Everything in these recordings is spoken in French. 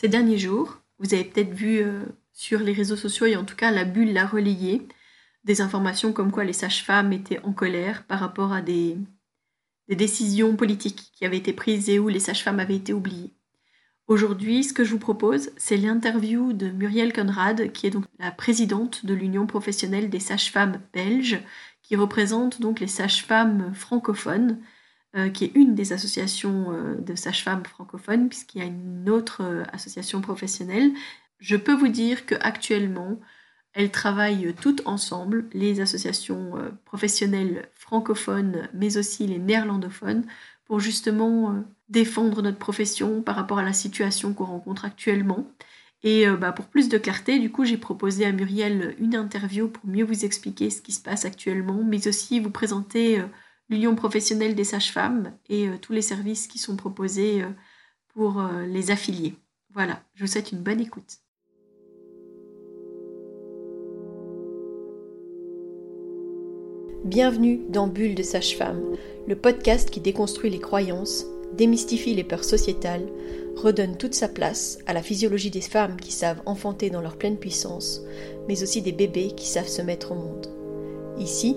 Ces derniers jours, vous avez peut-être vu euh, sur les réseaux sociaux, et en tout cas la bulle l'a relayé, des informations comme quoi les sages-femmes étaient en colère par rapport à des, des décisions politiques qui avaient été prises et où les sages-femmes avaient été oubliées. Aujourd'hui, ce que je vous propose, c'est l'interview de Muriel Conrad, qui est donc la présidente de l'Union professionnelle des sages-femmes belges, qui représente donc les sages-femmes francophones, qui est une des associations euh, de sages-femmes francophones, puisqu'il y a une autre euh, association professionnelle. Je peux vous dire qu'actuellement, elles travaillent toutes ensemble, les associations professionnelles francophones, mais aussi les néerlandophones, pour justement défendre notre profession par rapport à la situation qu'on rencontre actuellement. Et euh, bah, pour plus de clarté, du coup, j'ai proposé à Muriel une interview pour mieux vous expliquer ce qui se passe actuellement, mais aussi vous présenter euh, l'Union professionnelle des sages-femmes et euh, tous les services qui sont proposés pour les affiliés. Voilà, je vous souhaite une bonne écoute. Bienvenue dans Bulle de sage-femme, le podcast qui déconstruit les croyances démystifie les peurs sociétales, redonne toute sa place à la physiologie des femmes qui savent enfanter dans leur pleine puissance, mais aussi des bébés qui savent se mettre au monde. Ici,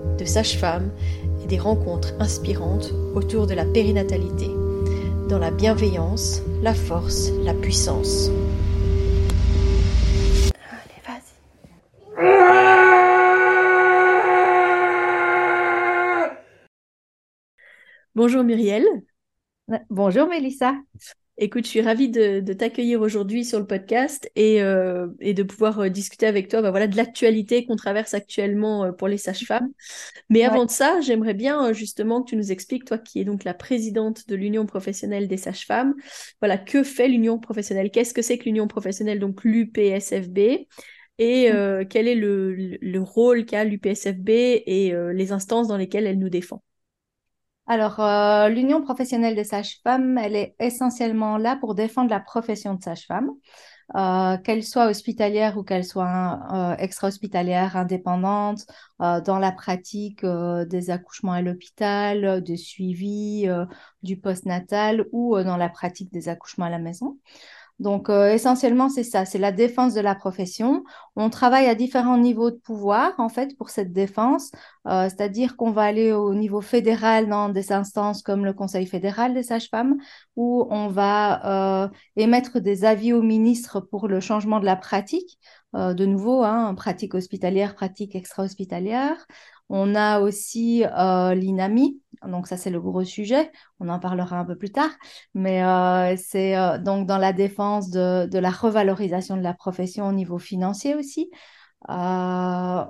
de sages-femmes et des rencontres inspirantes autour de la périnatalité, dans la bienveillance, la force, la puissance. Bonjour Muriel. Bonjour Mélissa. Écoute, je suis ravie de, t'accueillir aujourd'hui sur le podcast et, euh, de pouvoir euh, discuter avec toi bah, voilà, de l'actualité qu'on traverse actuellement euh, pour les sages-femmes. Mais avant de ça, j'aimerais bien justement que tu nous expliques, toi qui es donc la présidente de l'Union professionnelle des sages-femmes, voilà, que fait l'Union professionnelle? Qu'est-ce que c'est que l'Union professionnelle, donc l'UPSFB et mm. quel est le, le rôle qu'a l'UPSFB et les instances dans lesquelles elle nous défend? Alors, euh, l'Union professionnelle des sages-femmes, elle est essentiellement là pour défendre la profession de sage-femme, euh, qu'elle soit hospitalière ou qu'elle soit euh, extra-hospitalière, indépendante, dans la pratique des accouchements à l'hôpital, du suivi, du postnatal ou dans la pratique des accouchements à la maison. Donc, euh, essentiellement, c'est ça, c'est la défense de la profession. On travaille à différents niveaux de pouvoir, en fait, pour cette défense, euh, c'est-à-dire qu'on va aller au niveau fédéral dans des instances comme le Conseil fédéral des sages-femmes, où on va euh, émettre des avis au ministre pour le changement de la pratique, de nouveau, hein, pratique hospitalière, pratique extra-hospitalière. On a aussi euh, l'INAMI, donc ça c'est le gros sujet, on en parlera un peu plus tard, mais euh, c'est euh, donc dans la défense de, la revalorisation de la profession au niveau financier aussi. on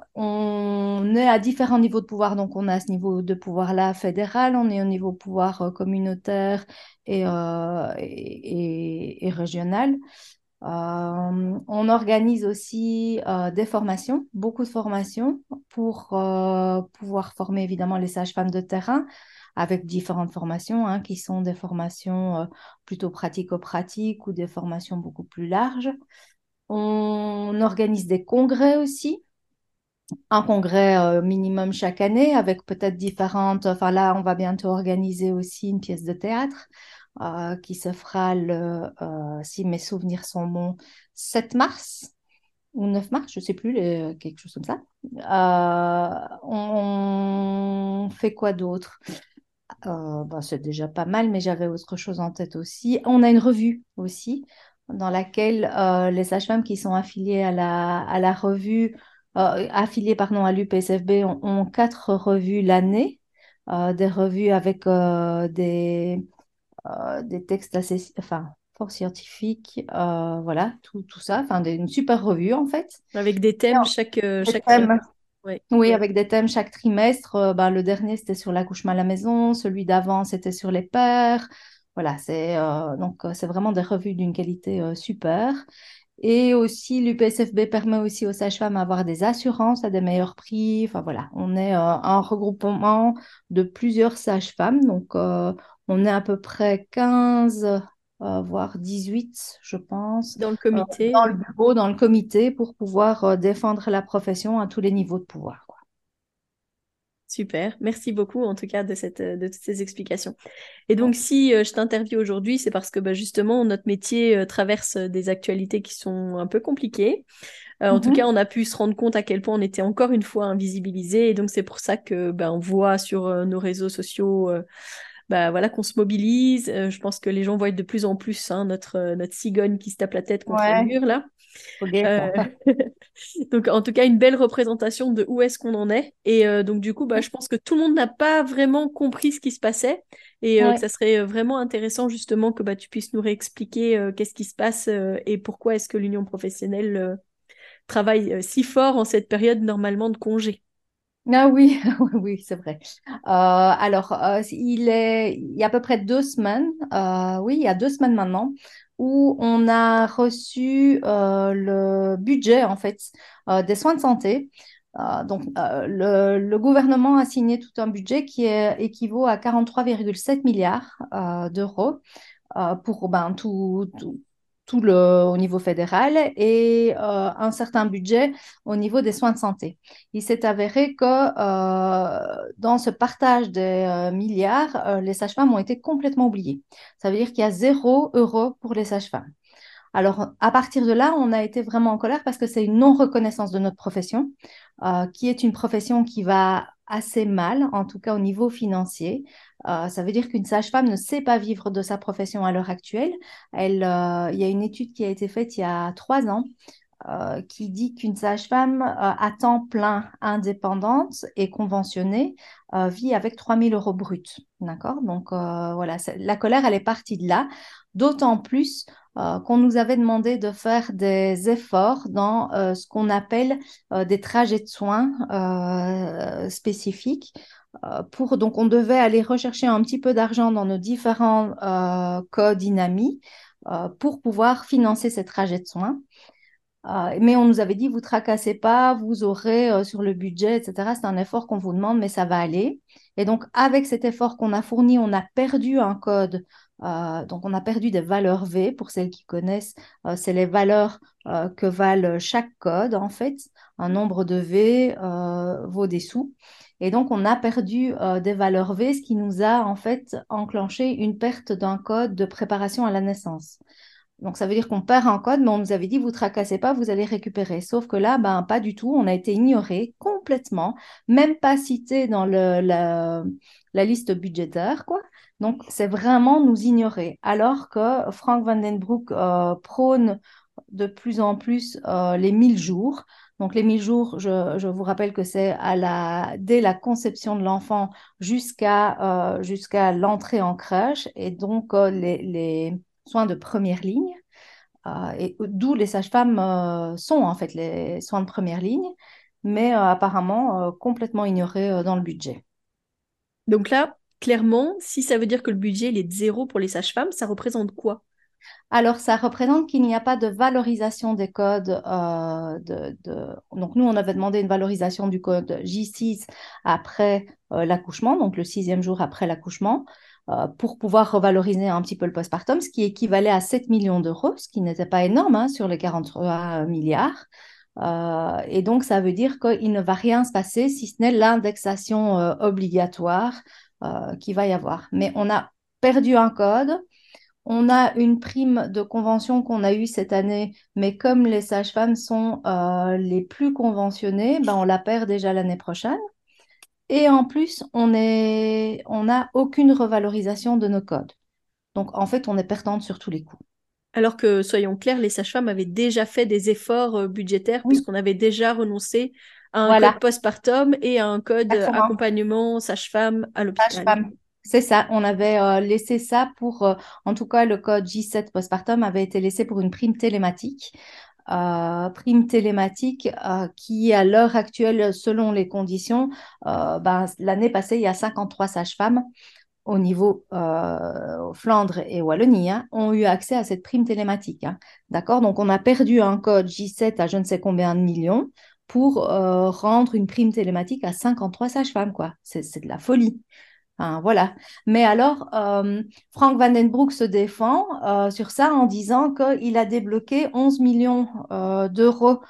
est à différents niveaux de pouvoir, donc on a ce niveau de pouvoir-là fédéral, on est au niveau pouvoir communautaire et, régional. Euh, on organise aussi euh, des formations, beaucoup de formations pour euh, pouvoir former évidemment les sages-femmes de terrain avec différentes formations hein, qui sont des formations plutôt pratico-pratiques ou des formations beaucoup plus larges. On organise des congrès aussi, un congrès minimum chaque année avec peut-être différentes. Enfin là, on va bientôt organiser aussi une pièce de théâtre euh, qui se fera le, euh, si mes souvenirs sont bons, 7 mars ou 9 mars, je ne sais plus, quelque chose comme ça. Euh, on, fait quoi d'autre? Bah, C'est déjà pas mal, mais j'avais autre chose en tête aussi. On a une revue aussi, dans laquelle les sages-femmes qui sont affiliées à la, à la revue, affiliées pardon, à l'UPSFB, ont, quatre revues l'année, des revues avec des euh, des textes assez, enfin, fort scientifiques, euh, voilà, tout, tout ça, enfin, une super revue en fait. Avec des thèmes chaque, euh, chaque... Oui, avec des thèmes chaque trimestre. Ben, le dernier, c'était sur l'accouchement à la maison. Celui d'avant, c'était sur les pères. Voilà, c'est donc c'est vraiment des revues d'une qualité super. Et aussi, l'UPSFB permet aussi aux sages-femmes d'avoir des assurances à des meilleurs prix. Enfin voilà, on est un regroupement de plusieurs sages-femmes. Donc, on est à peu près 15, voire 18, je pense, dans le comité. dans le bureau, dans le comité, pour pouvoir défendre la profession à tous les niveaux de pouvoir. Super, merci beaucoup en tout cas de, cette, de toutes ces explications. Et donc si euh, je t'interviewe aujourd'hui, c'est parce que bah, justement notre métier euh, traverse des actualités qui sont un peu compliquées. Euh, en tout mhm. cas, on a pu se rendre compte à quel point on était encore une fois invisibilisé, et donc c'est pour ça que bah, on voit sur nos réseaux sociaux. Bah, voilà qu'on se mobilise. je pense que les gens voient de plus en plus hein, notre notre cigogne qui se tape la tête contre le mur là. Euh, donc, en tout cas, une belle représentation de où est-ce qu'on en est. Et euh, donc, du coup, bah, je pense que tout le monde n'a pas vraiment compris ce qui se passait. Et euh, que ça serait vraiment intéressant, justement, que bah, tu puisses nous réexpliquer qu'est-ce qui se passe et pourquoi est-ce que l'union professionnelle travaille si fort en cette période normalement de congé. Ah oui, oui, c'est vrai. alors, il, est, il y a à peu près deux semaines, oui, il y a deux semaines maintenant, où on a reçu euh, le budget en fait euh, des soins de santé. Euh, donc, le, gouvernement a signé tout un budget qui équivaut à 43,7 milliards d'euros pour ben, tout le, au niveau fédéral et euh, un certain budget au niveau des soins de santé. Il s'est avéré que euh, dans ce partage des euh, milliards, les sages-femmes ont été complètement oubliées. Ça veut dire qu'il y a zéro euro pour les sages-femmes. Alors, à partir de là, on a été vraiment en colère parce que c'est une non-reconnaissance de notre profession, qui est une profession qui va assez mal, en tout cas au niveau financier. Euh, ça veut dire qu'une sage-femme ne sait pas vivre de sa profession à l'heure actuelle. Elle, euh, il y a une étude qui a été faite il y a trois ans euh, qui dit qu'une sage-femme à temps plein indépendante et conventionnée vit avec 3000 euros bruts. D'accord? Donc voilà, la colère, elle est partie de là. D'autant plus qu'on nous avait demandé de faire des efforts dans ce qu'on appelle des trajets de soins spécifiques euh, donc, on devait aller rechercher un petit peu d'argent dans nos différents euh, codes INAMI euh, pour pouvoir financer ces trajets de soins. mais on nous avait dit, vous tracassez pas, vous aurez sur le budget, etc. C'est un effort qu'on vous demande, mais ça va aller. Et donc, avec cet effort qu'on a fourni, on a perdu un code. Donc, on a perdu des valeurs V. Pour celles qui connaissent, c'est les valeurs que valent chaque code, en fait. Un nombre de V vaut des sous. Et donc, on a perdu euh, des valeurs V, ce qui nous a en fait enclenché une perte d'un code de préparation à la naissance. Donc, ça veut dire qu'on perd un code, mais on nous avait dit, vous tracassez pas, vous allez récupérer. Sauf que là, ben, pas du tout. On a été ignoré complètement, même pas cité dans le, la, liste budgétaire, quoi. Donc, c'est vraiment nous ignorer. Alors que Frank Vandenbroek euh, prône de plus en plus euh, les 1000 jours. Donc les 1000 jours, je, vous rappelle que c'est à la, dès la conception de l'enfant jusqu'à euh, l'entrée en crèche et donc euh, les, soins de première ligne. et d'où les sages-femmes sont en fait les soins de première ligne, mais apparemment complètement ignorés dans le budget. Donc là, clairement, si ça veut dire que le budget est de zéro pour les sages-femmes, ça représente quoi? Alors, ça représente qu'il n'y a pas de valorisation des codes. Euh, de, Donc, nous, on avait demandé une valorisation du code J6 après euh, l'accouchement, donc le sixième jour après l'accouchement, euh, pour pouvoir revaloriser un petit peu le postpartum, ce qui équivalait à 7 millions d'euros, ce qui n'était pas énorme hein, sur les 43 milliards. Et donc, ça veut dire qu'il ne va rien se passer si ce n'est l'indexation obligatoire qui va y avoir. Mais on a perdu un code on a une prime de convention qu'on a eue cette année, mais comme les sages-femmes sont euh, les plus conventionnées, ben on la perd déjà l'année prochaine. Et en plus, on n'a aucune revalorisation de nos codes. Donc en fait, on est perdante sur tous les coups. Alors que, soyons clairs, les sages-femmes avaient déjà fait des efforts euh, budgétaires puisqu'on avait déjà renoncé à un code postpartum et à un code accompagnement sage-femme à l'hôpital. C'est ça, on avait euh, laissé ça pour, euh, en tout cas, le code J7 postpartum avait été laissé pour une prime télématique. Euh, prime télématique qui, à l'heure actuelle, selon les conditions, ben, l'année passée, il y a 53 sages-femmes. Au niveau euh, Flandre et Wallonie hein, ont eu accès à cette prime télématique. Hein. D'accord? Donc, on a perdu un code J7 à je ne sais combien de millions pour euh, rendre une prime télématique à 53 sages-femmes, quoi. C'est de la folie voilà. Mais alors, euh, Frank Vandenbroek se défend euh, sur ça en disant qu'il a débloqué 11 millions d'euros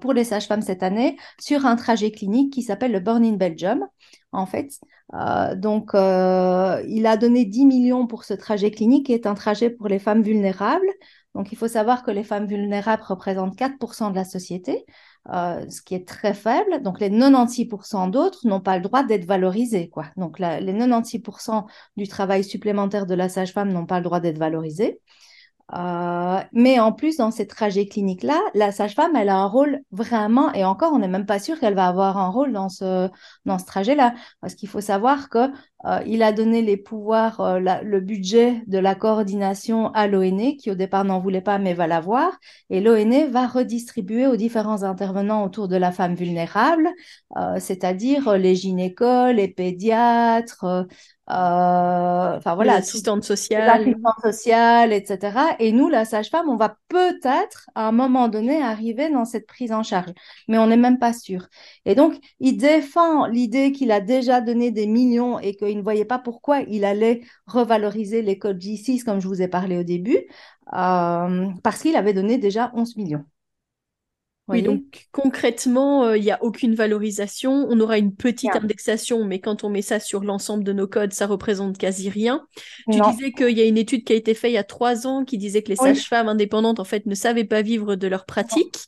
pour les sages-femmes cette année sur un trajet clinique qui s'appelle le Born in Belgium, en fait. Donc, il a donné 10 millions pour ce trajet clinique qui est un trajet pour les femmes vulnérables. Donc, il faut savoir que les femmes vulnérables représentent 4% de la société. Euh, ce qui est très faible. Donc, les 96% d'autres n'ont pas le droit d'être valorisés. Quoi. Donc, les 96% du travail supplémentaire de la sage-femme n'ont pas le droit d'être valorisés. Euh, mais en plus, dans ces trajets cliniques-là, la sage-femme, elle a un rôle vraiment, et encore, on n'est même pas sûr qu'elle va avoir un rôle dans ce, dans ce trajet-là. Parce qu'il faut savoir qu'il euh, a donné les pouvoirs, euh, le budget de la coordination à l'ONE, qui au départ n'en voulait pas, mais va l'avoir. Et l'ONE va redistribuer aux différents intervenants autour de la femme vulnérable, c'est-à-dire les gynécos, les pédiatres, euh, enfin voilà, l'assistante sociale, l'assistante sociale, etc. Et nous, la sage-femme, on va peut-être à un moment donné arriver dans cette prise en charge, mais on n'est même pas sûr. Et donc, il défend l'idée qu'il a déjà donné des millions et qu'il ne voyait pas pourquoi il allait revaloriser les codes J6 comme je vous ai parlé au début, euh, parce qu'il avait donné déjà 11 millions. Oui, donc concrètement, euh, il n'y a aucune valorisation. On aura une petite indexation, mais quand on met ça sur l'ensemble de nos codes, ça représente quasi rien. Tu disais qu'il y a une étude qui a été faite il y a trois ans qui disait que les sages-femmes indépendantes, en fait, ne savaient pas vivre de leur pratique.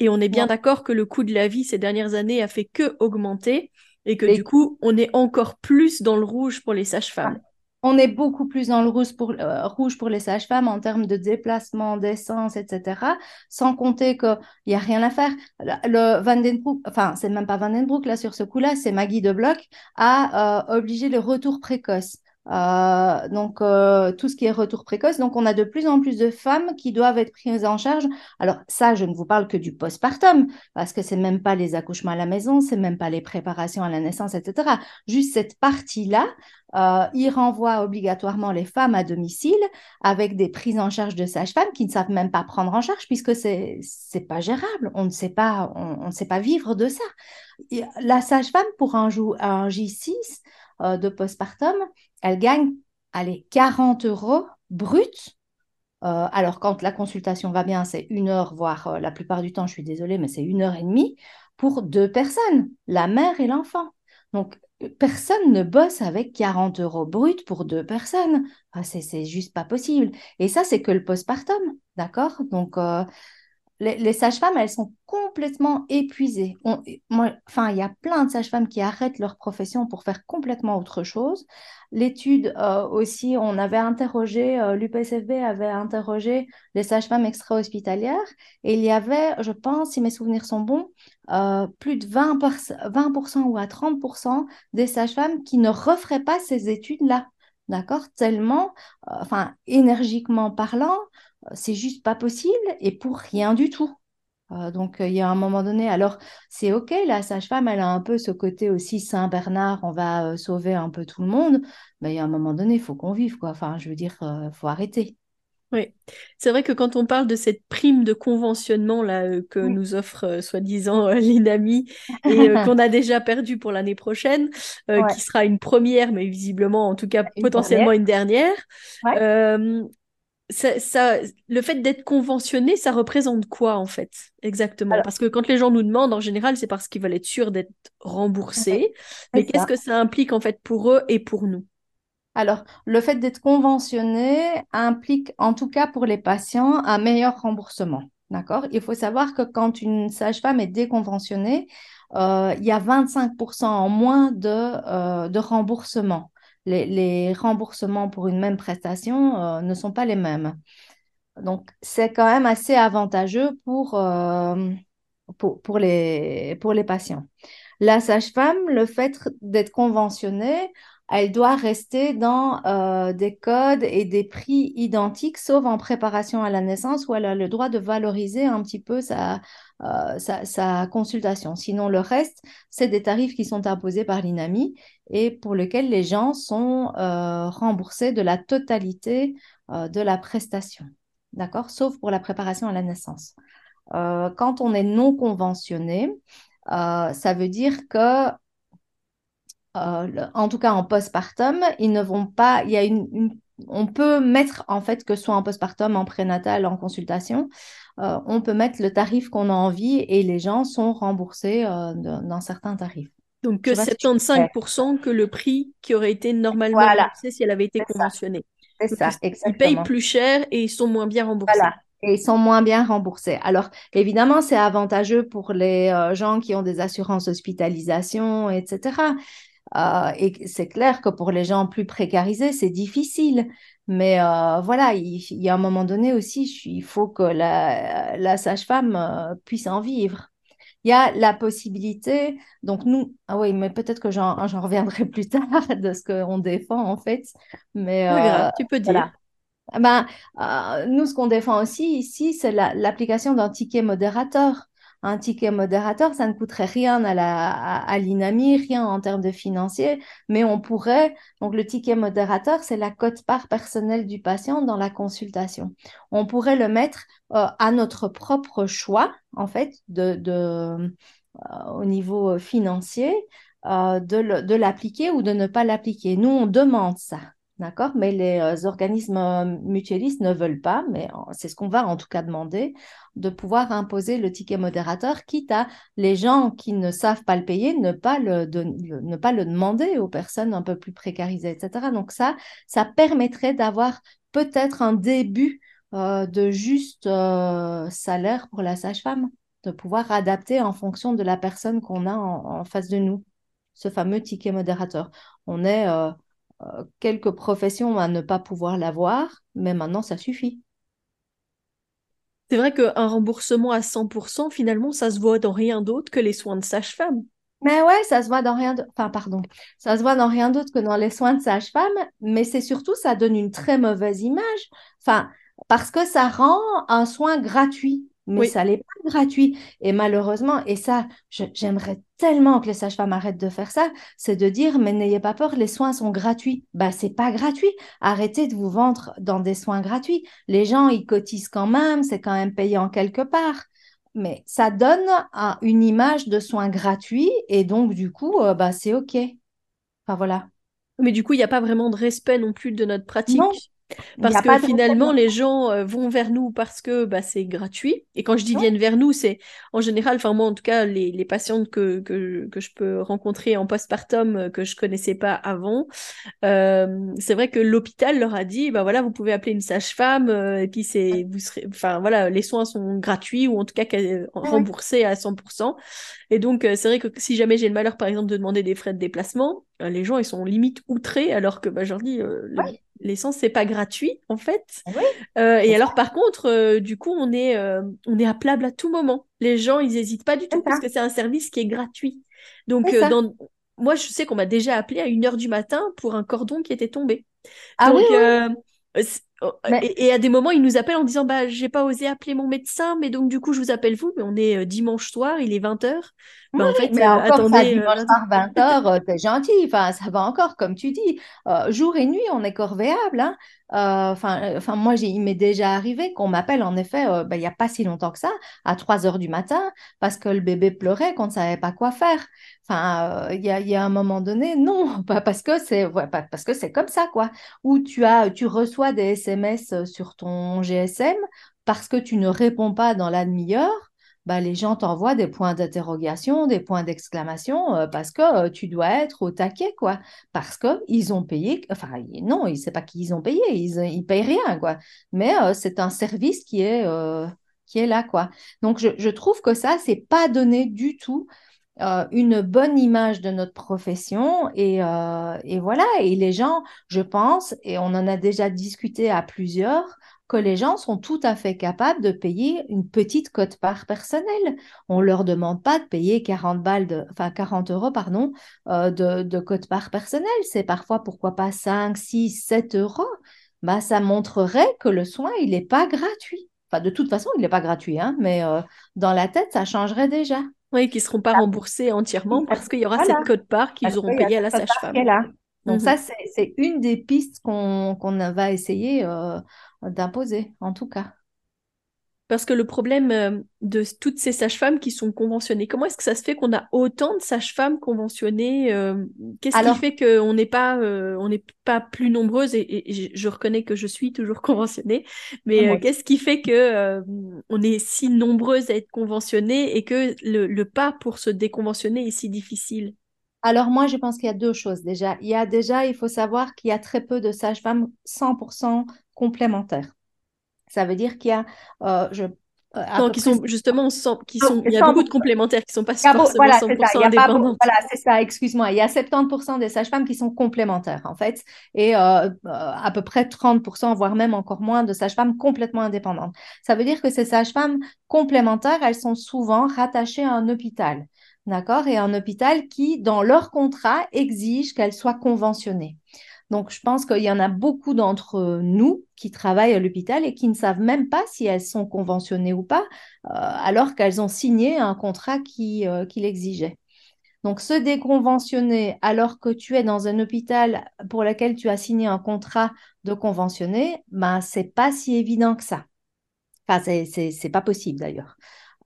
Et on est bien d'accord que le coût de la vie ces dernières années a fait que augmenter et que du coup, on est encore plus dans le rouge pour les sages-femmes on est beaucoup plus dans le rouge pour, euh, rouge pour les sages-femmes en termes de déplacement, d'essence, etc. Sans compter qu'il n'y a rien à faire. Le, Vandenbroek, enfin, c'est même pas Vandenbroek là sur ce coup-là, c'est Maggie de Bloch, a euh, obligé le retour précoce. Euh, donc, euh, tout ce qui est retour précoce. Donc, on a de plus en plus de femmes qui doivent être prises en charge. Alors, ça, je ne vous parle que du postpartum, parce que c'est même pas les accouchements à la maison, c'est même pas les préparations à la naissance, etc. Juste cette partie-là, euh, il renvoie obligatoirement les femmes à domicile avec des prises en charge de sages-femmes qui ne savent même pas prendre en charge puisque c'est c'est pas gérable. On ne sait pas, on, sait pas vivre de ça. La sage-femme pour un, un J6 euh, de postpartum, elle gagne, allez, 40 euros brut. Euh, alors, quand la consultation va bien, c'est une heure, voire euh, la plupart du temps, je suis désolée, mais c'est une heure et demie pour deux personnes, la mère et l'enfant. Donc, personne ne bosse avec 40 euros brut pour deux personnes. c'est juste pas possible. Et ça, c'est que le postpartum, d'accord? Donc, les, sages-femmes, elles sont complètement épuisées. enfin, il y a plein de sages-femmes qui arrêtent leur profession pour faire complètement autre chose. L'étude euh, aussi, on avait interrogé, euh, l'UPSFB avait interrogé les sages-femmes extra-hospitalières et il y avait, je pense, si mes souvenirs sont bons, euh, plus de 20%, 20 ou à 30% des sages-femmes qui ne referaient pas ces études-là. D'accord? Tellement, enfin, énergiquement parlant, c'est juste pas possible et pour rien du tout. Euh, donc, il y a un moment donné, alors c'est OK, la sage-femme, elle a un peu ce côté aussi Saint-Bernard, on va euh, sauver un peu tout le monde, mais il y a un moment donné, il faut qu'on vive, quoi. Enfin, je veux dire, il euh, faut arrêter. Oui, c'est vrai que quand on parle de cette prime de conventionnement là que nous offre soi-disant l'INAMI et qu'on a déjà perdu pour l'année prochaine, qui sera une première, mais visiblement en tout cas potentiellement une dernière, ça, le fait d'être conventionné, ça représente quoi en fait exactement? Parce que quand les gens nous demandent, en général, c'est parce qu'ils veulent être sûrs d'être remboursés. Mais qu'est-ce que ça implique en fait pour eux et pour nous? Alors, le fait d'être conventionné implique, en tout cas pour les patients, un meilleur remboursement. D'accord? Il faut savoir que quand une sage-femme est déconventionnée, euh, il y a 25% en moins de, euh, de remboursement les, remboursements pour une même prestation euh, ne sont pas les mêmes. Donc, c'est quand même assez avantageux pour, euh, pour, les, pour les patients. La sage-femme, le fait d'être conventionnée, elle doit rester dans euh, des codes et des prix identiques, sauf en préparation à la naissance, où elle a le droit de valoriser un petit peu sa, euh, sa, consultation. Sinon, le reste, c'est des tarifs qui sont imposés par l'INAMI et pour lesquels les gens sont euh, remboursés de la totalité de la prestation. D'accord? Sauf pour la préparation à la naissance. quand on est non conventionné, ça veut dire que euh, en tout cas en postpartum, ils ne vont pas. Il y a une, on peut mettre en fait que soit en postpartum, en prénatal, en consultation, euh, on peut mettre le tarif qu'on a envie et les gens sont remboursés euh, d'un certain tarif. Donc que 75% que le prix qui aurait été normalement remboursé si elle avait été conventionnée. C'est ça, exactement. Ils payent plus cher et ils sont moins bien remboursés. Voilà. Et ils sont moins bien remboursés. Alors, évidemment, c'est avantageux pour les gens qui ont des assurances d'hospitalisation, etc. Euh, et c'est clair que pour les gens plus précarisés, c'est difficile. Mais euh, voilà, il, y a un moment donné aussi, il faut que la, sage-femme euh, puisse en vivre. Il y a la possibilité, donc nous, ah oui, mais peut-être que j'en reviendrai plus tard de ce qu'on défend en fait. Mais tu peux dire. Ben, nous, ce qu'on défend aussi ici, c'est l'application d'un ticket modérateur un ticket modérateur, ça ne coûterait rien à, la, à, l'INAMI, rien en termes de financier, mais on pourrait, donc le ticket modérateur, c'est la cote-part personnelle du patient dans la consultation. On pourrait le mettre euh, à notre propre choix, en fait, de, de euh, au niveau financier, euh, de l'appliquer ou de ne pas l'appliquer. Nous, on demande ça. D'accord Mais les euh, organismes euh, mutualistes ne veulent pas, mais c'est ce qu'on va en tout cas demander, de pouvoir imposer le ticket modérateur, quitte à les gens qui ne savent pas le payer, ne pas le, ne pas le demander aux personnes un peu plus précarisées, etc. Donc ça, ça permettrait d'avoir peut-être un début euh, de juste salaire pour la sage-femme, de pouvoir adapter en fonction de la personne qu'on a en, face de nous, ce fameux ticket modérateur. On est euh, quelques professions à ne pas pouvoir l'avoir, mais maintenant ça suffit. C'est vrai qu'un remboursement à 100%, finalement, ça se voit dans rien d'autre que les soins de sage-femme. Mais ouais, ça se voit dans rien d'autre. Enfin, pardon. Ça se voit dans rien d'autre que dans les soins de sage-femme, mais c'est surtout, ça donne une très mauvaise image. Enfin, parce que ça rend un soin gratuit mais ça n'est pas gratuit. Et malheureusement, et ça, j'aimerais tellement que les sages-femmes arrêtent de faire ça, c'est de dire, mais n'ayez pas peur, les soins sont gratuits. Bah, c'est pas gratuit. Arrêtez de vous vendre dans des soins gratuits. Les gens, ils cotisent quand même, c'est quand même payant quelque part. Mais ça donne une image de soins gratuits et donc, du coup, euh, bah, c'est OK. Enfin, voilà. Mais du coup, il n'y a pas vraiment de respect non plus de notre pratique. Parce que finalement, les gens euh, vont vers nous parce que bah, c'est gratuit. Et quand je dis viennent vers nous, c'est en général, enfin moi en tout cas, les, les patientes que, que, que, je peux rencontrer en postpartum euh, que je connaissais pas avant, euh, c'est vrai que l'hôpital leur a dit, bah voilà, vous pouvez appeler une sage-femme et puis c'est, vous serez, enfin voilà, les soins sont gratuits ou en tout cas remboursés à 100%. Et donc c'est vrai que si jamais j'ai le malheur, par exemple, de demander des frais de déplacement, les gens ils sont limite outrés alors que bah, je leur dis l'essence c'est pas gratuit en fait. Euh, et alors par contre, euh, du coup, on est euh, on est appelable à tout moment. Les gens ils hésitent pas du tout parce que c'est un service qui est gratuit. Donc dans... moi je sais qu'on m'a déjà appelé à 1h du matin pour un cordon qui était tombé. Ah oui, Oh, et, à des moments, il nous appelle en disant bah j'ai pas osé appeler mon médecin, mais donc du coup je vous appelle vous, mais on est dimanche soir, il est 20h. Bah, en fait, mais euh, encore ça, euh, dimanche soir 20h, t'es gentil, enfin ça va encore comme tu dis. jour et nuit, on est corvéable. Hein. Enfin, enfin moi il m'est déjà arrivé qu'on m'appelle en effet, bah, il n'y a pas si longtemps que ça, à 3h du matin, parce que le bébé pleurait, qu'on ne savait pas quoi faire. Enfin, il y, a, y, a, un moment donné, non, pas parce que c'est ouais, parce que c'est comme ça quoi. Où tu as, tu reçois des SMS euh, sur ton GSM parce que tu ne réponds pas dans la demi-heure. Bah, les gens t'envoient des points d'interrogation, des points d'exclamation euh, parce que euh, tu dois être au taquet, quoi. Parce qu'ils ont payé, enfin, non, c'est pas qu'ils ont payé, ils, ils payent rien, quoi. Mais c'est un service qui est, qui est là, quoi. Donc, je, je trouve que ça, c'est pas donné du tout euh, une bonne image de notre profession euh, et, voilà et les gens je pense et on en a déjà discuté à plusieurs que les gens sont tout à fait capables de payer une petite cote-part personnelle. On ne leur demande pas de payer 40 balles, de, enfin 40 euros pardon, euh, de, de cote-part personnelle. C'est parfois, pourquoi pas 5, 6, 7 euros. Bah, ça montrerait que le soin, il n'est pas gratuit. Enfin, de toute façon, il n'est pas gratuit, hein, mais euh, dans la tête, ça changerait déjà. Oui, qui ne seront pas remboursés entièrement parce qu'il y aura cette cote-part qu'ils auront payée à la sage-femme. Donc, ça, mhm. c'est une des pistes qu'on va essayer euh, d'imposer, en tout cas. Parce que le problème euh, de toutes ces sages-femmes qui sont conventionnées, comment est-ce que ça se fait qu'on a autant de sages-femmes conventionnées euh, Qu'est-ce qui fait qu'on n'est pas, on n'est pas plus nombreuses et, je reconnais que je suis toujours conventionnée, mais qu'est-ce qui fait que on est si nombreuses à être conventionnées et que le pas pour se déconventionner est si difficile? Alors moi, je pense qu'il y a deux choses déjà. Il y a déjà, il faut savoir qu'il y a très peu de sages-femmes 100% complémentaires. Ça veut dire qu'il y a, euh, je, euh, qui sont justement, qui sont, il y a beaucoup de complémentaires qui ne sont pas forcément voilà, 100% indépendantes. voilà, c'est ça, excuse-moi. Il y a 70% des sages-femmes qui sont complémentaires, en fait, et euh, à peu près 30%, voire même encore moins, de sages-femmes complètement indépendantes. Ça veut dire que ces sages-femmes complémentaires, elles sont souvent rattachées à un hôpital d'accord, et un hôpital qui, dans leur contrat, exige qu'elles soient conventionnées. Donc, je pense qu'il y en a beaucoup d'entre nous qui travaillent à l'hôpital et qui ne savent même pas si elles sont conventionnées ou pas, euh, alors qu'elles ont signé un contrat qui, euh, qui l'exigeait. Donc, se déconventionner alors que tu es dans un hôpital pour lequel tu as signé un contrat de conventionné, ben, c'est pas si évident que ça. Enfin, c'est pas possible d'ailleurs.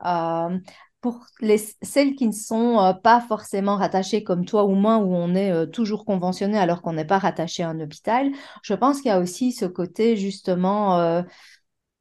Euh, pour les, celles qui ne sont euh, pas forcément rattachées comme toi ou moi, où on est euh, toujours conventionné alors qu'on n'est pas rattaché à un hôpital, je pense qu'il y a aussi ce côté justement euh,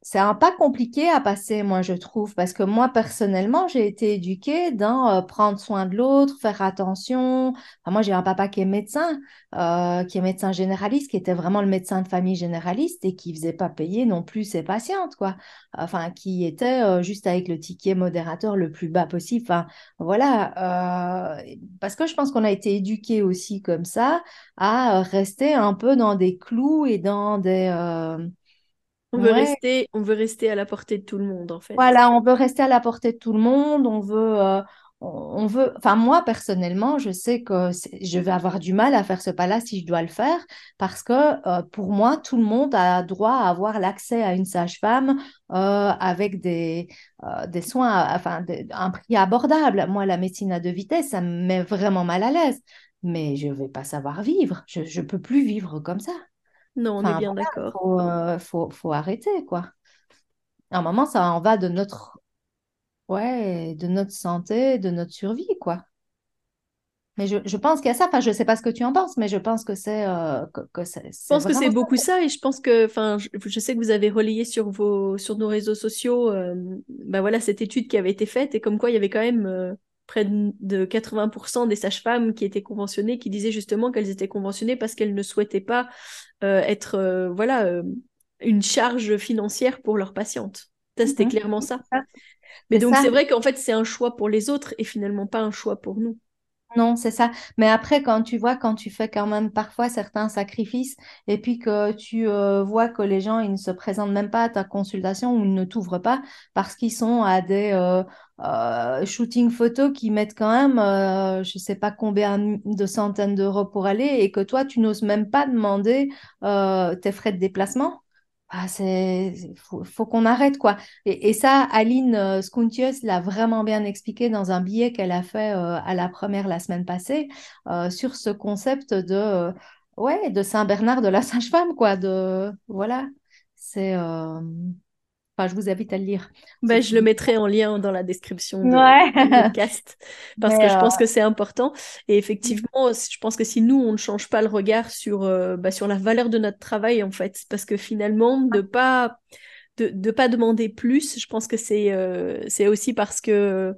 c'est un pas compliqué à passer, moi, je trouve, parce que moi, personnellement, j'ai été éduquée dans euh, prendre soin de l'autre, faire attention. moi, j'ai un papa qui est médecin, euh, qui est médecin généraliste, qui était vraiment le médecin de famille généraliste et qui faisait pas payer non plus ses patientes, quoi. Enfin, qui était euh, juste avec le ticket modérateur le plus bas possible. Enfin, voilà. parce que je pense qu'on a été éduqué aussi comme ça à rester un peu dans des clous et dans des on veut, rester, on veut rester à la portée de tout le monde, en fait. Voilà, on veut rester à la portée de tout le monde. On veut, euh, on veut. Enfin, moi, personnellement, je sais que je vais avoir du mal à faire ce pas-là si je dois le faire, parce que euh, pour moi, tout le monde a droit à avoir l'accès à une sage-femme euh, avec des, des soins, enfin, un prix abordable. Moi, la médecine à deux vitesses, ça me met vraiment mal à l'aise. Mais je ne vais pas savoir vivre. Je ne peux plus vivre comme ça. Non, on est bien d'accord. Il faut, faut, arrêter, quoi. À un moment, ça en va de notre, ouais, de notre santé, de notre survie, quoi. Mais je, je pense qu'il y a ça. Enfin, je ne sais pas ce que tu en penses, mais je pense que c'est. Euh, que, je pense que c'est beaucoup ça. Et je pense que. Enfin, je, sais que vous avez relayé sur, vos, sur nos réseaux sociaux euh, bah voilà, cette étude qui avait été faite et comme quoi il y avait quand même. Près de 80% des sages-femmes qui étaient conventionnées qui disaient justement qu'elles étaient conventionnées parce qu'elles ne souhaitaient pas euh, être euh, voilà euh, une charge financière pour leurs patientes. Ça, c'était mhm. clairement ça. Mais donc c'est vrai qu'en fait c'est un choix pour les autres et finalement pas un choix pour nous. Non, c'est ça. Mais après, quand tu vois, quand tu fais quand même parfois certains sacrifices et puis que tu vois que les gens, ils ne se présentent même pas à ta consultation ou ne t'ouvrent pas parce qu'ils sont à des euh, shooting photo qui mettent quand même, euh, je ne sais pas combien de centaines d'euros pour aller et que toi, tu n'oses même pas demander euh, tes frais de déplacement. Ah, faut, qu'on arrête quoi. Et, ça, Aline Skuntius l'a vraiment bien expliqué dans un billet qu'elle a fait à la première la semaine passée sur ce concept de ouais de Saint Bernard de la Sage-Femme quoi. De voilà, c'est Enfin, je vous invite à le lire. Ben, je le mettrai en lien dans la description du podcast parce que je pense euh, que c'est important. Et effectivement, je pense que si nous, on ne change pas le regard sur, euh, bah, sur la valeur de notre travail, en fait, parce que finalement, de pas de ne pas demander plus, je pense que c'est euh, c'est aussi parce que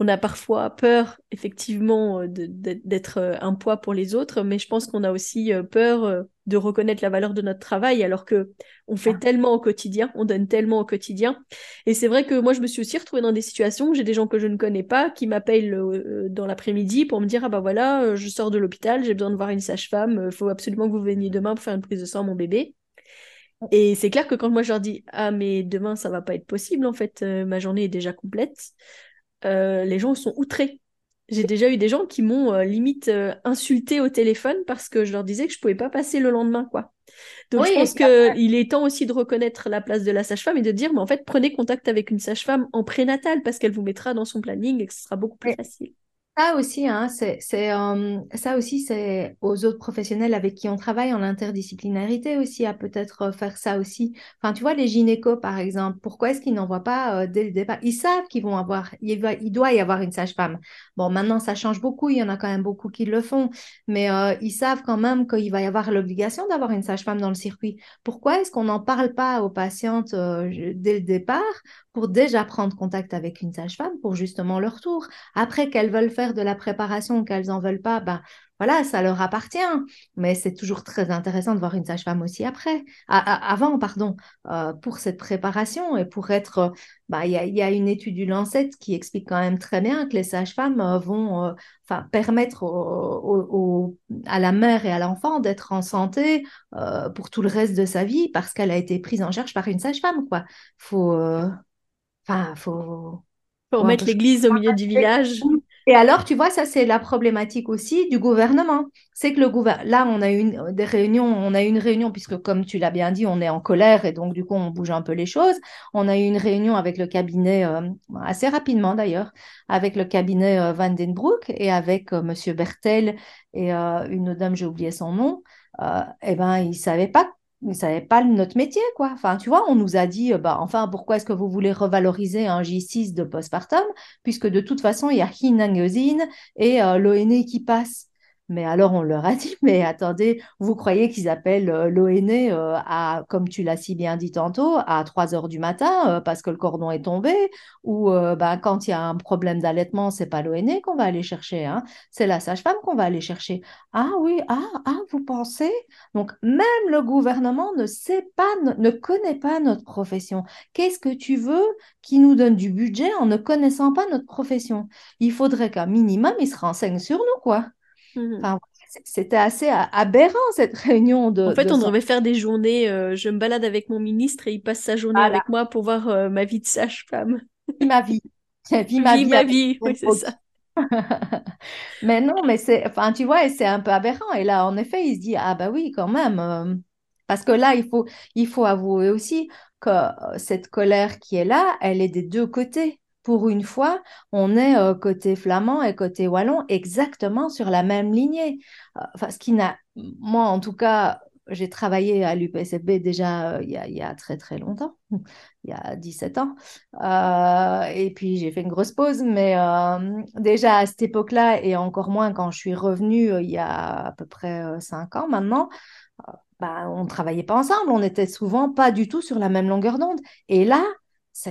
on a parfois peur, effectivement, d'être un poids pour les autres, mais je pense qu'on a aussi peur de reconnaître la valeur de notre travail, alors que on fait ah. tellement au quotidien, on donne tellement au quotidien. Et c'est vrai que moi, je me suis aussi retrouvée dans des situations où j'ai des gens que je ne connais pas qui m'appellent dans l'après-midi pour me dire ah bah voilà, je sors de l'hôpital, j'ai besoin de voir une sage-femme, il faut absolument que vous veniez demain pour faire une prise de sang à mon bébé. Et c'est clair que quand moi je leur dis ah mais demain ça va pas être possible en fait euh, ma journée est déjà complète, euh, les gens sont outrés. J'ai déjà eu des gens qui m'ont euh, limite euh, insulté au téléphone parce que je leur disais que je pouvais pas passer le lendemain quoi. Donc je Oui, pense qu'il est temps aussi de reconnaître la place de la sage-femme et de dire mais en fait prenez contact avec une sage-femme en prénatal parce qu'elle vous mettra dans son planning et que ce sera beaucoup plus facile. Ça aussi, hein, c'est, c'est, euh, ça aussi, c'est aux autres professionnels avec qui on travaille en interdisciplinarité aussi à peut-être euh, faire ça aussi. Enfin, tu vois, les gynécos, par exemple, pourquoi est-ce qu'ils n'envoient pas euh, dès le départ? Ils savent qu'ils vont avoir, il va, il doit y avoir une sage-femme. Bon, maintenant, ça change beaucoup, il y en a quand même beaucoup qui le font, mais ils savent quand même qu'il va y avoir l'obligation d'avoir une sage-femme dans le circuit. Pourquoi est-ce qu'on n'en parle pas aux patientes dès le départ pour déjà prendre contact avec une sage-femme pour justement leur tour? Après, qu'elles veulent faire de la préparation qu'elles en veulent pas, ben voilà, ça leur appartient. Mais c'est toujours très intéressant de voir une sage-femme aussi après, avant, pardon, euh, pour cette préparation et pour être. euh, bah, il y y a une étude du Lancet qui explique quand même très bien que les sages-femmes euh, vont enfin, permettre au- au- au- à la mère et à l'enfant d'être en santé pour tout le reste de sa vie parce qu'elle a été prise en charge par une sage-femme, quoi. Faut, enfin, faut, Pour mettre l'église au milieu du village. Et alors, tu vois, ça, c'est la problématique aussi du gouvernement. C'est que le gouvernement, là, on a eu des réunions, on a eu une réunion, puisque comme tu l'as bien dit, on est en colère et donc, du coup, on bouge un peu les choses. On a eu une réunion avec le cabinet, euh, assez rapidement d'ailleurs, avec le cabinet euh, Van den Broek et avec euh, Monsieur Bertel et euh, une dame, j'ai oublié son nom. Euh, eh ben, ils ne savaient pas. Ils ne savaient pas notre métier, quoi. Enfin, tu vois, on nous a dit, euh, bah, enfin, pourquoi est-ce que vous voulez revaloriser un J6 de postpartum? puisque de toute façon, il y a Hinangezine et euh, l'ONE qui passe. Mais alors, on leur a dit, mais attendez, vous croyez qu'ils appellent euh, l'ONE euh, à, comme tu l'as si bien dit tantôt, à 3 heures du matin euh, parce que le cordon est tombé, ou euh, ben, quand il y a un problème d'allaitement, c'est pas l'ONE qu'on va aller chercher, hein, c'est la sage-femme qu'on va aller chercher. Ah oui, ah, ah, vous pensez? Donc, même le gouvernement ne sait pas, ne, connaît pas notre profession. Qu'est-ce que tu veux qui nous donne du budget en ne connaissant pas notre profession? Il faudrait qu'un minimum, ils se renseignent sur nous, quoi. Enfin, c- c'était assez aberrant, cette réunion En de, fait, de on devrait faire des journées, euh, je me balade avec mon ministre et il passe sa journée Voilà, avec moi pour voir euh, ma vie de sage-femme. ma vie. Ma vie ma avec vie, oui, c'est ça. Mais non, mais c'est, enfin, tu vois, c'est un peu aberrant. Et là, en effet, il se dit, ah bah oui, quand même. euh, parce que là, il faut, il faut avouer aussi que cette colère qui est là, elle est des deux côtés. Pour une fois, on est euh, côté flamand et côté wallon exactement sur la même lignée. Euh, Enfin, ce qui n'a, moi, en tout cas, j'ai travaillé à l'UPSFB déjà euh, il y a, très très longtemps, il y a 17 ans. Et puis j'ai fait une grosse pause, mais déjà à cette époque-là, et encore moins quand je suis revenue il y a à peu près euh, cinq ans maintenant, bah, on ne travaillait pas ensemble, on n'était souvent pas du tout sur la même longueur d'onde. Et là,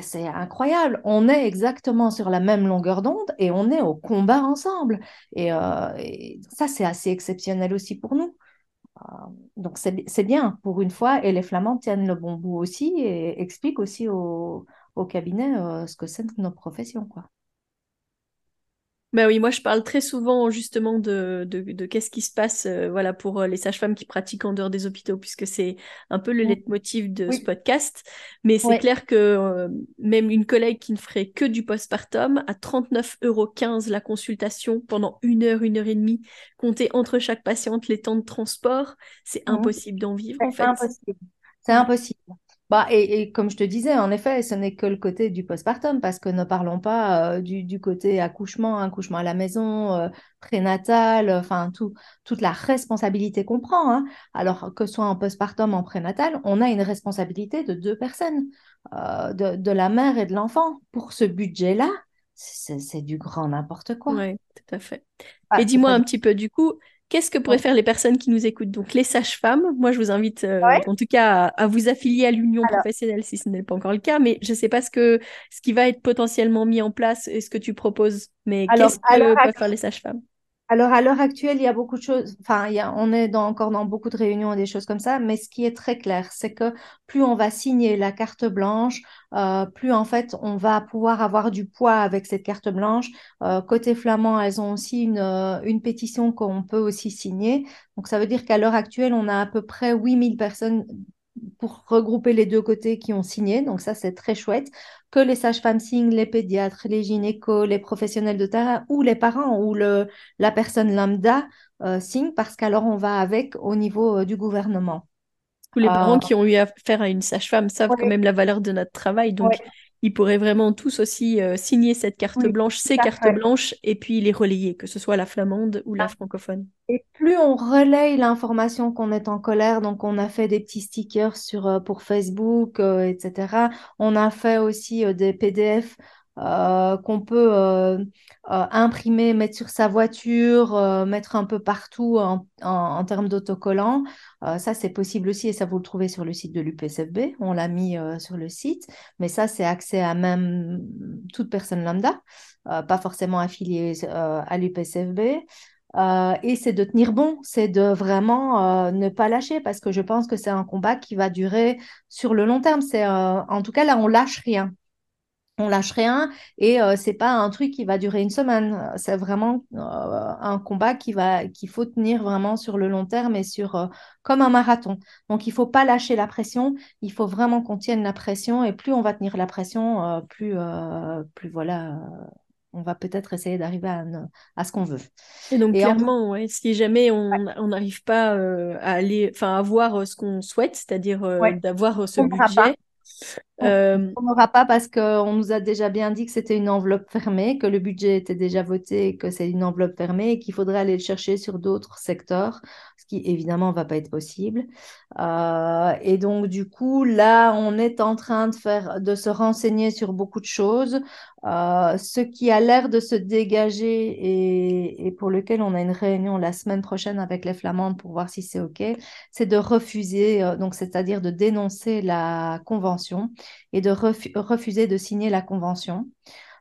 c'est incroyable, on est exactement sur la même longueur d'onde et on est au combat ensemble. Et, euh, ça c'est assez exceptionnel aussi pour nous. Euh, donc c'est bien pour une fois, et les Flamands tiennent le bon bout aussi et expliquent aussi au, cabinet euh, ce que c'est que nos professions, quoi. Bah oui, moi je parle très souvent justement de, de, de qu'est-ce qui se passe euh, voilà, pour euh, les sages-femmes qui pratiquent en dehors des hôpitaux, puisque c'est un peu le leitmotiv de ce podcast. Mais c'est clair que euh, même une collègue qui ne ferait que du postpartum, à 39,15 euros la consultation pendant une heure, une heure et demie, compter entre chaque patiente les temps de transport, c'est impossible d'en vivre en c'est fait. impossible. C'est impossible. Bah, et, et comme je te disais, en effet, ce n'est que le côté du postpartum, parce que ne parlons pas euh, du, du côté accouchement, accouchement à la maison, euh, prénatal, euh, enfin, tout, toute la responsabilité qu'on prend. hein. Alors que ce soit en postpartum, en prénatal, on a une responsabilité de deux personnes, euh, de, de la mère et de l'enfant. Pour ce budget-là, c'est du grand n'importe quoi. Ouais, tout à fait. Et Ah, c'est dis-moi un petit peu du coup, qu'est-ce que pourraient Ouais. faire les personnes qui nous écoutent? Donc les sages-femmes, moi je vous invite euh, Ouais. en tout cas à, à vous affilier à l'union professionnelle si ce n'est pas encore le cas, mais je ne sais pas ce que ce qui va être potentiellement mis en place et ce que tu proposes, mais qu'est-ce que peuvent faire les sages-femmes? Alors, à l'heure actuelle, il y a beaucoup de choses, enfin, il y a, on est encore dans beaucoup de réunions et des choses comme ça, mais ce qui est très clair, c'est que plus on va signer la carte blanche, euh, plus en fait, on va pouvoir avoir du poids avec cette carte blanche. Euh, côté flamand, elles ont aussi une, euh, une pétition qu'on peut aussi signer. Donc, ça veut dire qu'à l'heure actuelle, on a à peu près 8000 personnes pour regrouper les deux côtés qui ont signé. Donc ça, c'est très chouette. Que les sages-femmes signent, les pédiatres, les gynécos, les professionnels de terrain ou les parents ou le, la personne lambda euh, signent parce qu'alors on va avec au niveau euh, du gouvernement. Tous les parents qui ont eu affaire à une sage-femme savent quand même la valeur de notre travail. Donc, ils pourraient vraiment tous aussi signer cette carte blanche, ces cartes blanches, et puis les relayer, que ce soit la flamande ou la ah. francophone. Et plus on relaye l'information qu'on est en colère, donc on a fait des petits stickers sur, euh, pour Facebook, euh, etc. On a fait aussi euh, des PDF qu'on peut imprimer, mettre sur sa voiture, mettre un peu partout en, termes d'autocollants. ça, c'est possible aussi et ça, vous le trouvez sur le site de l'UPSFB. On l'a mis sur le site, mais ça, c'est accès à même toute personne lambda, pas forcément affiliée à l'UPSFB. Euh, et c'est de tenir bon, c'est de vraiment euh, ne pas lâcher parce que je pense que c'est un combat qui va durer sur le long terme. C'est euh, en tout cas là on lâche rien, on lâche rien et c'est pas un truc qui va durer une semaine. C'est vraiment un combat qui va qu'il faut tenir vraiment sur le long terme et sur comme un marathon. Donc il faut pas lâcher la pression, il faut vraiment qu'on tienne la pression et plus on va tenir la pression, plus plus voilà on va peut-être essayer d'arriver à, ce qu'on veut. Et donc clairement, si jamais on n'arrive pas euh, à aller, enfin, avoir euh, ce qu'on souhaite, c'est-à-dire euh, d'avoir ce budget, euh, on n'aura pas parce qu'on nous a déjà bien dit que c'était une enveloppe fermée, que le budget était déjà voté, que c'est une enveloppe fermée et qu'il faudrait aller le chercher sur d'autres secteurs, qui évidemment va pas être possible. Euh, et donc du coup, là, on est en train de faire, de se renseigner sur beaucoup de choses. Euh, ce qui a l'air de se dégager et, pour lequel on a une réunion la semaine prochaine avec les Flamandes pour voir si c'est OK, c'est de refuser, donc c'est-à-dire de dénoncer la convention et de refuser de signer la convention,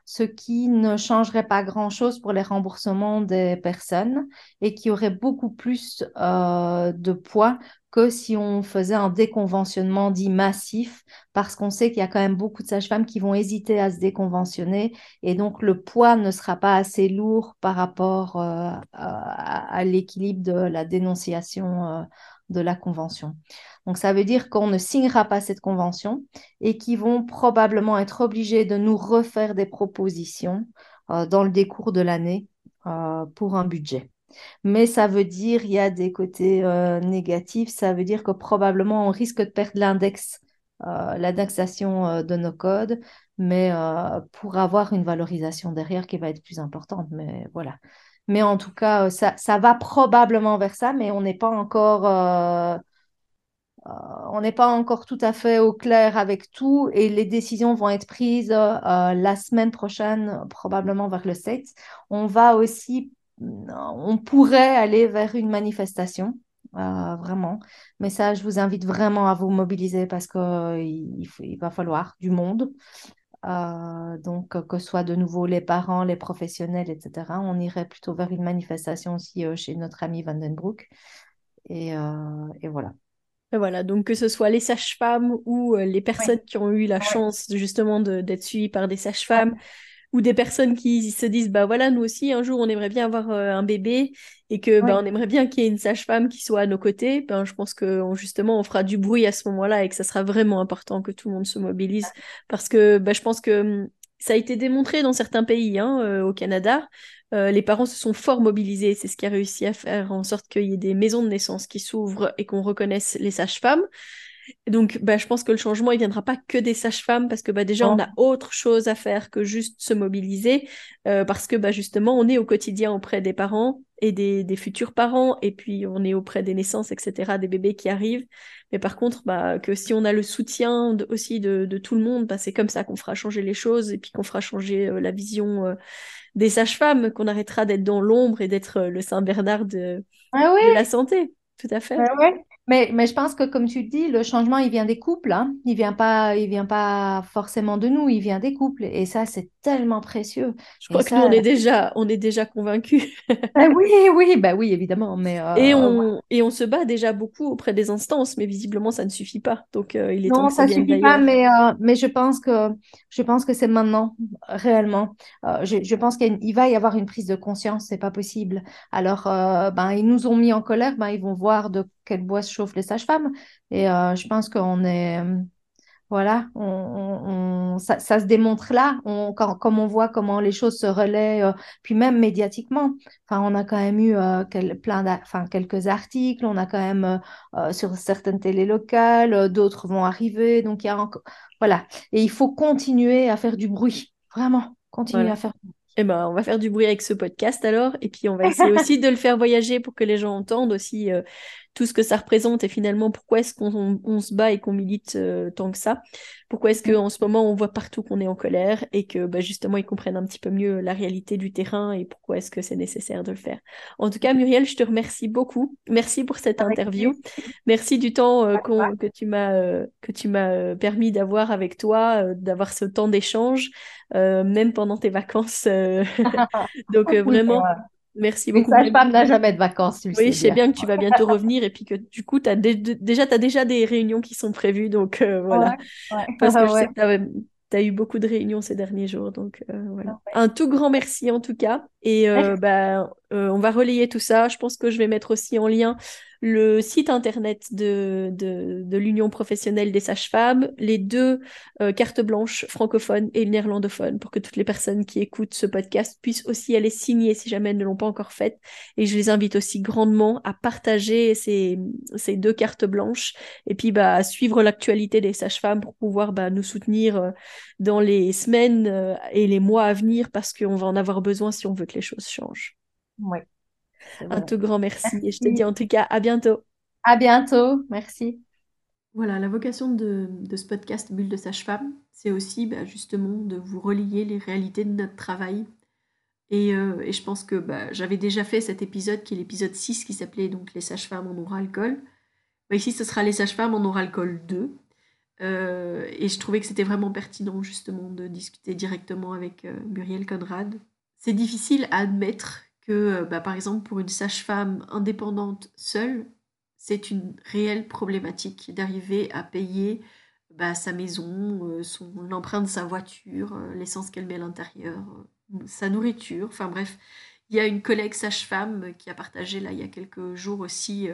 ce qui ne changerait pas grand-chose pour les remboursements des personnes et qui aurait beaucoup plus euh, de poids que si on faisait un déconventionnement dit massif, parce qu'on sait qu'il y a quand même beaucoup de sages-femmes qui vont hésiter à se déconventionner, et donc le poids ne sera pas assez lourd par rapport euh, à, l'équilibre de la dénonciation euh, de la convention. Donc ça veut dire qu'on ne signera pas cette convention et qu'ils vont probablement être obligés de nous refaire des propositions euh, dans le décours de l'année euh, pour un budget. Mais ça veut dire, il y a des côtés euh, négatifs, ça veut dire que probablement on risque de perdre l'index, l'indexation de nos codes, mais pour avoir une valorisation derrière qui va être plus importante. Mais voilà. Mais en tout cas, ça, ça va probablement vers ça, mais on n'est pas encore euh, on n'est pas encore tout à fait au clair avec tout et les décisions vont être prises euh, la semaine prochaine, probablement vers le 7. On va aussi, on pourrait aller vers une manifestation, euh, vraiment. Mais ça, je vous invite vraiment à vous mobiliser parce qu'il il va falloir du monde. Donc, que ce soit de nouveau les parents, les professionnels, etc. On irait plutôt vers une manifestation aussi chez notre ami Vandenbroek. Et, et voilà. Voilà, donc que ce soit les sages-femmes ou euh, les personnes qui ont eu la chance justement d'être suivies par des sages-femmes ou des personnes qui se disent bah voilà nous aussi un jour on aimerait bien avoir euh, un bébé et que bah, on aimerait bien qu'il y ait une sage-femme qui soit à nos côtés ben je pense que justement on fera du bruit à ce moment-là et que ça sera vraiment important que tout le monde se mobilise parce que bah, je pense que hum, ça a été démontré dans certains pays hein, euh, au Canada euh, les parents se sont fort mobilisés. C'est ce qui a réussi à faire en sorte qu'il y ait des maisons de naissance qui s'ouvrent et qu'on reconnaisse les sages-femmes. Donc, bah, je pense que le changement, il viendra pas que des sages-femmes, parce que bah, déjà, on a autre chose à faire que juste se mobiliser, euh, parce que bah, justement, on est au quotidien auprès des parents et des, des, futurs parents, et puis on est auprès des naissances, etc., des bébés qui arrivent. Mais par contre, bah, que si on a le soutien aussi de, de tout le monde, bah, c'est comme ça qu'on fera changer les choses, et puis qu'on fera changer euh, la vision des sages-femmes, qu'on arrêtera d'être dans l'ombre et d'être euh, le Saint-Bernard de, ah la santé. Tout à fait. Ah mais, mais je pense que, comme tu dis, le changement, il vient des couples. Hein. Il vient pas, il vient pas forcément de nous, il vient des couples. Et ça, c'est tellement précieux. Je crois que nous, on est déjà, on est déjà convaincus. Ah oui, oui, bah oui, évidemment. Mais, euh, et, on, et on se bat déjà beaucoup auprès des instances, mais visiblement, ça ne suffit pas. Donc, euh, il est non, ça ne suffit pas, mais, euh, mais je pense que, je pense que c'est maintenant, réellement. Je, je, pense qu'il va y avoir une prise de conscience, c'est pas possible. Alors, ben, ils nous ont mis en colère, ben, ils vont voir de quel bois se chauffent les sages-femmes. Et je pense qu'on est voilà, on, ça, se démontre là, quand, comme on voit comment les choses se relaient, euh, puis même médiatiquement. Enfin, on a quand même eu euh, plein enfin, quelques articles, on a quand même euh, sur certaines télés locales, d'autres vont arriver. Donc, il y a encore, voilà. Et il faut continuer à faire du bruit, vraiment, continuer à faire du bruit. Eh ben, on va faire du bruit avec ce podcast alors, et puis on va essayer aussi de le faire voyager pour que les gens entendent aussi tout ce que ça représente et finalement pourquoi est-ce qu'on se bat et qu'on milite euh, tant que ça? Pourquoi est-ce qu'en ce moment on voit partout qu'on est en colère et que bah, justement ils comprennent un petit peu mieux la réalité du terrain et pourquoi est-ce que c'est nécessaire de le faire? En tout cas, Muriel, je te remercie beaucoup. Merci pour cette interview. Merci du temps euh, que tu m'as euh, que tu m'as permis d'avoir avec toi, d'avoir ce temps d'échange, même pendant tes vacances. Donc vraiment. Merci beaucoup. Une femme n'a jamais de vacances. oui, je sais bien. que tu vas bientôt revenir et puis que du coup, as déjà, tu as déjà des réunions qui sont prévues. Donc euh, voilà. Parce que je sais que tu as, eu beaucoup de réunions ces derniers jours. Donc euh, voilà. Un tout grand merci en tout cas. Et euh, bah, on va relayer tout ça. Je pense que je vais mettre aussi en lien le site internet de, de, l'Union professionnelle des sages-femmes, les deux euh, cartes blanches francophones et néerlandophones, pour que toutes les personnes qui écoutent ce podcast puissent aussi aller signer si jamais elles ne l'ont pas encore fait. Et je les invite aussi grandement à partager ces, ces deux cartes blanches et puis bah, à suivre l'actualité des sages-femmes pour pouvoir bah, nous soutenir euh, dans les semaines euh, et les mois à venir parce qu'on va en avoir besoin si on veut que les choses changent. Un tout grand merci. Et je te dis en tout cas à bientôt. À bientôt. Merci. Voilà, la vocation de, ce podcast Bulle de sage-femme, c'est aussi bah, justement de vous relier les réalités de notre travail. Et, euh, je pense que bah, j'avais déjà fait cet épisode qui est l'épisode 6 qui s'appelait donc Les sages-femmes en aura alcool. Bah, ici, ce sera Les sages-femmes en aura alcool 2. Euh, et je trouvais que c'était vraiment pertinent justement de discuter directement avec euh, Muriel Conrad. C'est difficile à admettre que, bah, par exemple, pour une sage-femme indépendante seule, c'est une réelle problématique d'arriver à payer bah, sa maison, euh, son l'empreinte de sa voiture, euh, l'essence qu'elle met à l'intérieur, euh, sa nourriture. Enfin bref, il y a une collègue sage-femme qui a partagé là il y a quelques jours aussi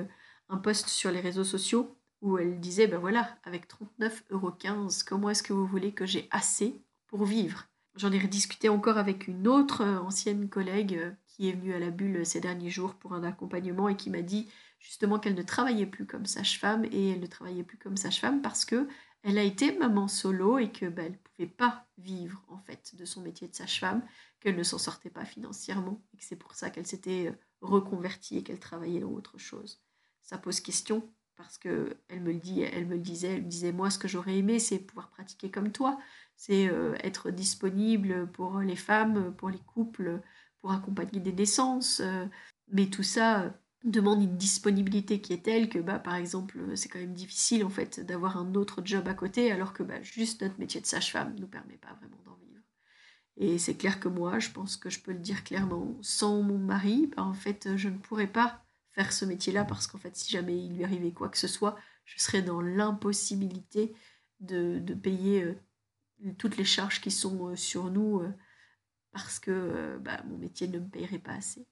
un post sur les réseaux sociaux où elle disait ben voilà, avec 39,15 euros, comment est-ce que vous voulez que j'ai assez pour vivre? J'en ai rediscuté encore avec une autre ancienne collègue qui est venue à la bulle ces derniers jours pour un accompagnement et qui m'a dit justement qu'elle ne travaillait plus comme sage-femme et elle ne travaillait plus comme sage-femme parce que elle a été maman solo et que bah, elle pouvait pas vivre en fait de son métier de sage-femme, qu'elle ne s'en sortait pas financièrement et que c'est pour ça qu'elle s'était euh, reconvertie et qu'elle travaillait dans autre chose. Ça pose question parce que elle me le dit, elle me le disait, elle me disait moi ce que j'aurais aimé c'est pouvoir pratiquer comme toi, c'est euh, être disponible pour les femmes, pour les couples, pour accompagner des naissances. Euh, mais tout ça euh, demande une disponibilité qui est telle que, bah, par exemple, euh, c'est quand même difficile en fait d'avoir un autre job à côté, alors que bah, juste notre métier de sage-femme ne nous permet pas vraiment d'en vivre. Et c'est clair que moi, je pense que je peux le dire clairement, sans mon mari, bah, en fait, je ne pourrais pas faire ce métier-là parce qu'en fait, si jamais il lui arrivait quoi que ce soit, je serais dans l'impossibilité de, de, payer toutes les charges qui sont sur nous parce que euh, bah, mon métier ne me paierait pas assez.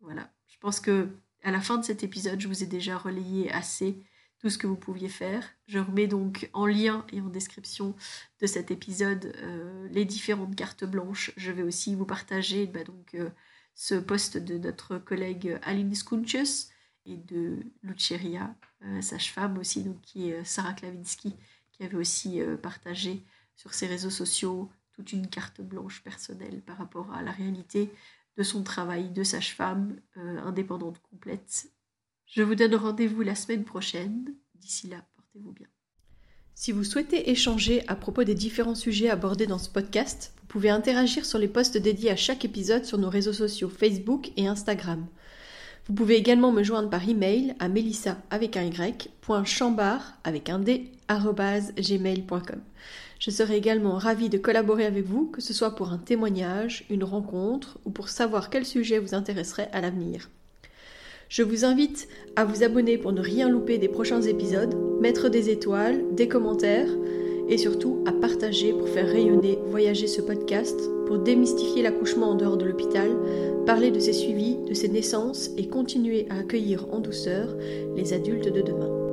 Voilà. Je pense que à la fin de cet épisode, je vous ai déjà relayé assez tout ce que vous pouviez faire. Je remets donc en lien et en description de cet épisode euh, les différentes cartes blanches. Je vais aussi vous partager bah, donc, euh, ce post de notre collègue Aline Skunches et de Luceria, sage-femme aussi, donc, qui est Sarah Klavinsky, qui avait aussi partagé sur ses réseaux sociaux toute une carte blanche personnelle par rapport à la réalité de son travail de sage-femme euh, indépendante complète. Je vous donne rendez-vous la semaine prochaine. D'ici là, portez-vous bien. Si vous souhaitez échanger à propos des différents sujets abordés dans ce podcast, vous pouvez interagir sur les posts dédiés à chaque épisode sur nos réseaux sociaux Facebook et Instagram. Vous pouvez également me joindre par email à melissa avec un y, avec un d, gmail.com. Je serai également ravie de collaborer avec vous, que ce soit pour un témoignage, une rencontre ou pour savoir quel sujet vous intéresserait à l'avenir. Je vous invite à vous abonner pour ne rien louper des prochains épisodes, mettre des étoiles, des commentaires et surtout à partager pour faire rayonner, voyager ce podcast pour démystifier l'accouchement en dehors de l'hôpital, parler de ses suivis, de ses naissances et continuer à accueillir en douceur les adultes de demain.